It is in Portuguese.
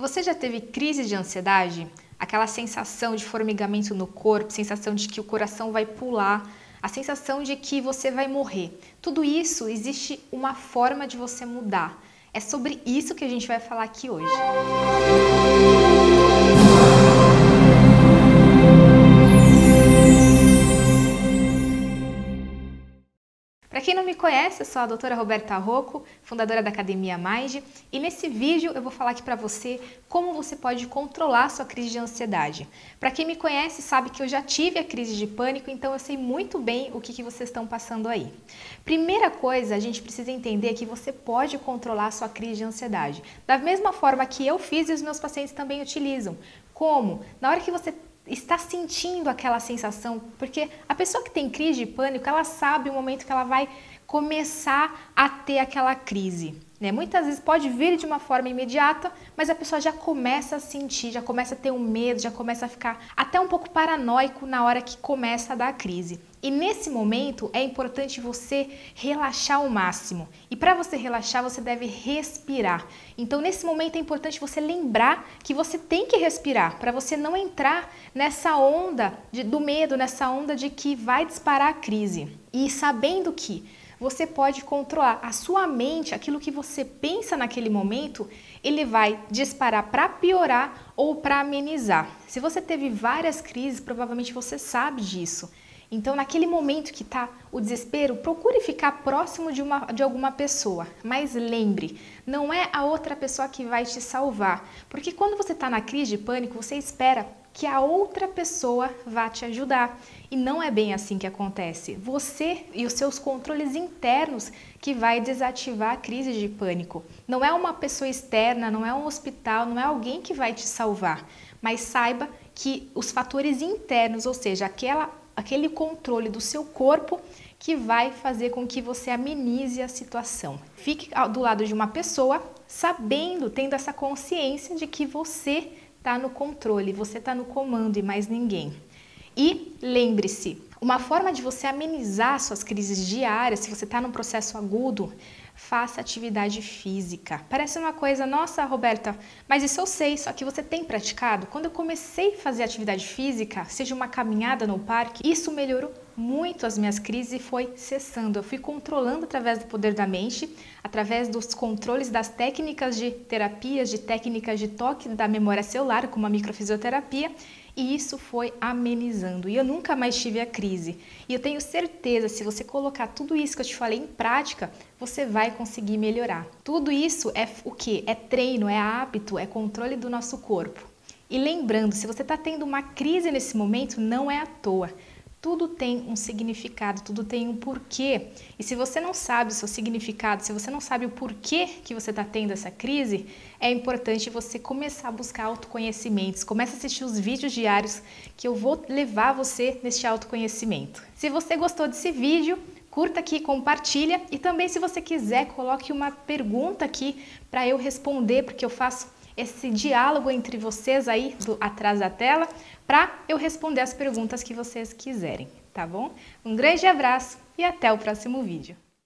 Você já teve crise de ansiedade? Aquela sensação de formigamento no corpo, sensação de que o coração vai pular, a sensação de que você vai morrer. Tudo isso existe uma forma de você mudar. É sobre isso que a gente vai falar aqui hoje. Para quem não me conhece, eu sou a doutora Roberta Rocco, fundadora da Academia Mind, e nesse vídeo eu vou falar aqui para você como você pode controlar sua crise de ansiedade. Para quem me conhece sabe que eu já tive a crise de pânico, então eu sei muito bem o que, que vocês estão passando aí. Primeira coisa, a gente precisa entender que você pode controlar sua crise de ansiedade, da mesma forma que eu fiz e os meus pacientes também utilizam. Como? Na hora que você está sentindo aquela sensação, porque a pessoa que tem crise de pânico, ela sabe o momento que ela vai começar a ter aquela crise. Né? Muitas vezes pode vir de uma forma imediata, mas a pessoa já começa a sentir, já começa a ter um medo, já começa a ficar até um pouco paranoico na hora que começa a dar a crise. E nesse momento é importante você relaxar ao máximo. E para você relaxar, você deve respirar. Então, nesse momento é importante você lembrar que você tem que respirar para você não entrar nessa onda de, do medo, nessa onda de que vai disparar a crise. E sabendo que você pode controlar a sua mente, aquilo que você pensa naquele momento, ele vai disparar para piorar ou para amenizar. Se você teve várias crises, provavelmente você sabe disso. Então, naquele momento que está o desespero, procure ficar próximo de, uma, de alguma pessoa. Mas lembre, não é a outra pessoa que vai te salvar. Porque quando você está na crise de pânico, você espera que a outra pessoa vá te ajudar. E não é bem assim que acontece. Você e os seus controles internos que vai desativar a crise de pânico. Não é uma pessoa externa, não é um hospital, não é alguém que vai te salvar. Mas saiba que os fatores internos, ou seja, aquela, aquele controle do seu corpo que vai fazer com que você amenize a situação. Fique do lado de uma pessoa sabendo, tendo essa consciência de que você está no controle, você está no comando e mais ninguém. E lembre-se, uma forma de você amenizar suas crises diárias, se você está num processo agudo, faça atividade física. Parece uma coisa, nossa, Roberta, mas isso eu sei, só que você tem praticado? Quando eu comecei a fazer atividade física, seja uma caminhada no parque, isso melhorou muito as minhas crises e foi cessando. Eu fui controlando através do poder da mente, através dos controles das técnicas de terapias, de técnicas de toque da memória celular, como a microfisioterapia, e isso foi amenizando. E eu nunca mais tive a crise. E eu tenho certeza, se você colocar tudo isso que eu te falei em prática, você vai conseguir melhorar. Tudo isso é o que? É treino, é hábito, é controle do nosso corpo. E lembrando, se você está tendo uma crise nesse momento, não é à toa. Tudo tem um significado, tudo tem um porquê. E se você não sabe o seu significado, se você não sabe o porquê que você está tendo essa crise, é importante você começar a buscar autoconhecimentos. Comece a assistir os vídeos diários que eu vou levar você neste autoconhecimento. Se você gostou desse vídeo, curta aqui, compartilha e também se você quiser, coloque uma pergunta aqui para eu responder, porque eu faço esse diálogo entre vocês aí do, atrás da tela para eu responder as perguntas que vocês quiserem, tá bom? Um grande abraço e até o próximo vídeo.